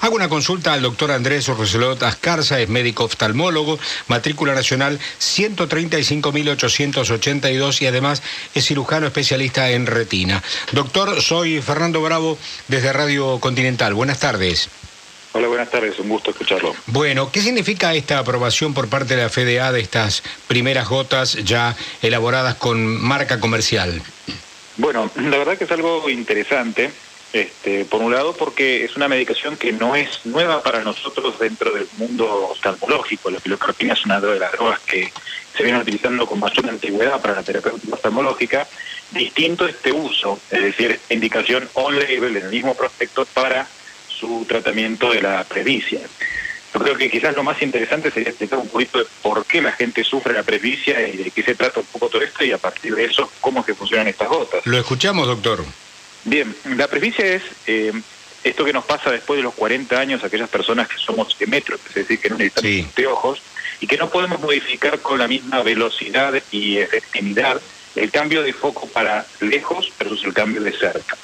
Hago una consulta al doctor Andrés Roselot Ascarza, es médico oftalmólogo, matrícula nacional 135.882 y además es cirujano especialista en retina. Doctor, soy Fernando Bravo desde Radio Continental. Buenas tardes. Hola, buenas tardes, un gusto escucharlo. Bueno, ¿qué significa esta aprobación por parte de la FDA de estas primeras gotas ya elaboradas con marca comercial? Bueno, la verdad que es algo interesante, este, por un lado porque es una medicación que no es nueva para nosotros dentro del mundo oftalmológico. La pilocarpina es una de las drogas que se viene utilizando con mayor antigüedad para la terapia oftalmológica. Distinto este uso, es decir, indicación on-label en el mismo prospecto para su tratamiento de la presbicia. Yo creo que quizás lo más interesante sería explicar un poquito de por qué la gente sufre la presbicia y de qué se trata un poco todo esto y a partir de eso cómo que funcionan estas gotas. Lo escuchamos, doctor. Bien, la presbicia es eh, esto que nos pasa después de los 40 años, aquellas personas que somos emétropes, es decir, que no necesitamos de ojos y que no podemos modificar con la misma velocidad y efectividad el cambio de foco para lejos versus el cambio de cerca.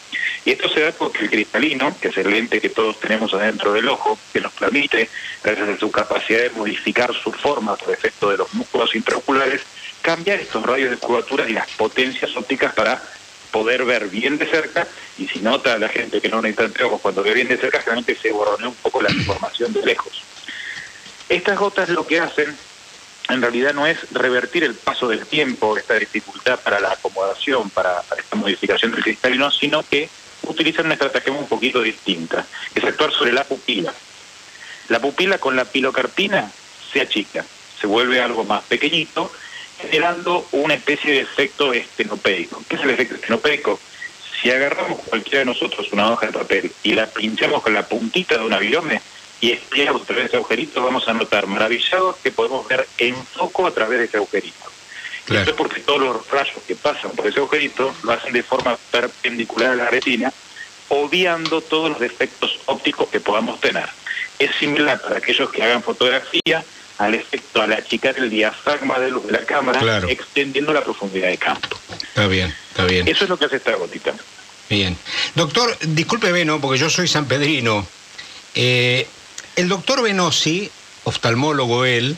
Y esto se da porque el cristalino, que es el lente que todos tenemos adentro del ojo, que nos permite, gracias a su capacidad de modificar su forma por efecto de los músculos intraoculares, cambiar estos rayos de curvatura y las potencias ópticas para poder ver bien de cerca y si nota la gente que no necesita ojos cuando ve bien de cerca generalmente se borronea un poco la información de lejos. Estas gotas lo que hacen en realidad no es revertir el paso del tiempo, esta dificultad para la acomodación, para, para esta modificación del cristalino, sino que utilizan una estrategia un poquito distinta, que es actuar sobre la pupila. La pupila con la pilocarpina se achica, se vuelve algo más pequeñito, generando una especie de efecto estenopeico. ¿Qué es el efecto estenopeico? Si agarramos cualquiera de nosotros una hoja de papel y la pinchamos con la puntita de un avión y espiamos a través de ese agujerito, vamos a notar maravillados que podemos ver en foco a través de ese agujerito. Esto es porque todos los rayos que pasan por ese agujerito lo hacen de forma perpendicular a la retina, obviando todos los defectos ópticos que podamos tener. Es similar para aquellos que hagan fotografía al efecto al achicar el diafragma de luz de la cámara, extendiendo la profundidad de campo. Está bien, está bien. Eso es lo que hace esta gotita. Bien. Doctor, disculpe Beno, porque yo soy sanpedrino. Eh, el doctor Venosi, oftalmólogo él,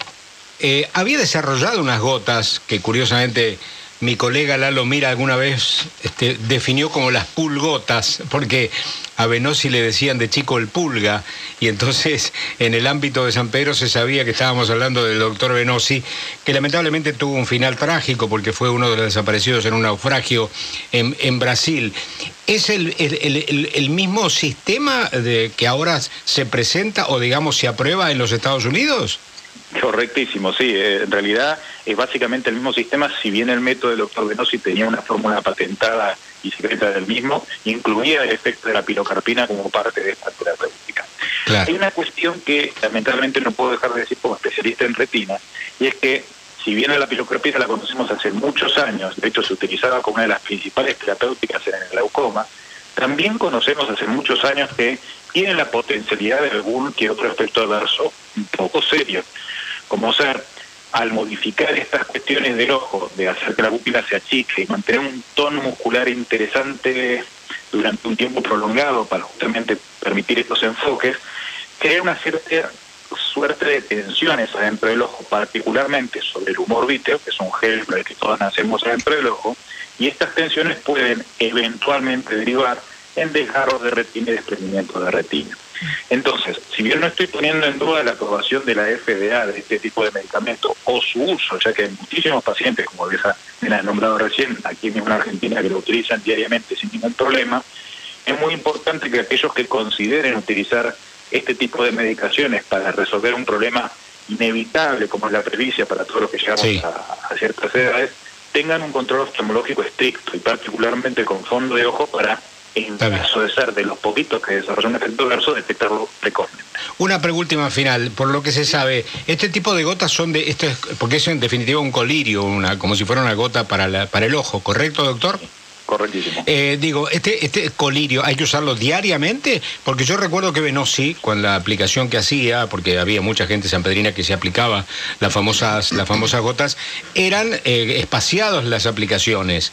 eh, había desarrollado unas gotas que curiosamente mi colega Lalo Mira alguna vez este, definió como las pulgotas, porque a Venosi le decían de chico el pulga, y entonces en el ámbito de San Pedro se sabía que estábamos hablando del doctor Venosi, que lamentablemente tuvo un final trágico porque fue uno de los desaparecidos en un naufragio en, Brasil. ¿Es el, el, mismo sistema que ahora se presenta o digamos se aprueba en los Estados Unidos? Correctísimo, sí. Eh, en realidad es básicamente el mismo sistema, si bien el método del doctor Venosi tenía una fórmula patentada y secreta del mismo, incluía el efecto de la pilocarpina como parte de esta terapéutica. Hay una cuestión que lamentablemente no puedo dejar de decir como especialista en retina, y es que si bien la pilocarpina la conocemos hace muchos años, de hecho se utilizaba como una de las principales terapéuticas en el glaucoma, también conocemos hace muchos años que tiene la potencialidad de algún que otro efecto adverso un poco serio como ser al modificar estas cuestiones del ojo, de hacer que la pupila se achique y mantener un tono muscular interesante durante un tiempo prolongado para justamente permitir estos enfoques, crea una cierta suerte de tensiones adentro del ojo, particularmente sobre el humor víteo, que es un gel que todos nacemos adentro del ojo, y estas tensiones pueden eventualmente derivar en desgarros de retina y desprendimiento de retina. Entonces, si bien no estoy poniendo en duda la aprobación de la FDA de este tipo de medicamento o su uso, ya que hay muchísimos pacientes, como me ha nombrado recién, aquí mismo en Argentina, que lo utilizan diariamente sin ningún problema, es muy importante que aquellos que consideren utilizar este tipo de medicaciones para resolver un problema inevitable como es la previcia para todos los que llegamos a, a ciertas edades, tengan un control oftalmológico estricto y particularmente con fondo de ojo para en caso de ser de los poquitos que desarrollan un efecto verso, detectarlo precozmente. Una pregunta final, por lo que se sabe, este tipo de gotas son de, esto es, porque es en definitiva un colirio, una, como si fuera una gota para, la, para el ojo, ¿correcto, doctor? Correctísimo. Eh, digo, este, este colirio, ¿hay que usarlo diariamente? Porque yo recuerdo que Venosi, con la aplicación que hacía, porque había mucha gente sanpedrina que se aplicaba las famosas, las famosas gotas, eran eh, espaciados las aplicaciones.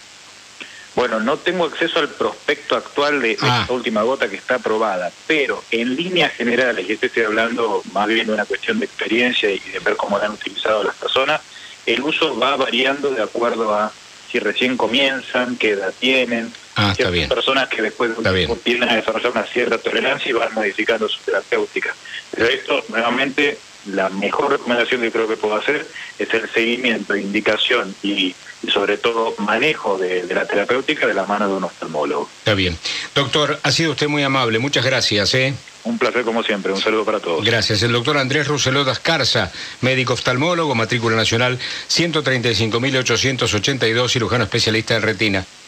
Bueno, no tengo acceso al prospecto actual de, Ah. esta última gota que está aprobada, pero en líneas generales, y esto estoy hablando más bien de una cuestión de experiencia y de ver cómo la han utilizado las personas, el uso va variando de acuerdo a si recién comienzan, qué edad tienen. Ah, está bien. personas que después de un Está tiempo bien. tienden a desarrollar una cierta tolerancia y van modificando su terapéutica. Pero esto, nuevamente, la mejor recomendación que creo que puedo hacer es el seguimiento, indicación y, y sobre todo manejo de, de la terapéutica de la mano de un oftalmólogo. Está bien. Doctor, ha sido usted muy amable. Muchas gracias. ¿eh? Un placer como siempre, un saludo para todos. Gracias. El doctor Andrés Roselot Ascarza, médico oftalmólogo, matrícula nacional 135.882, cirujano especialista en retina.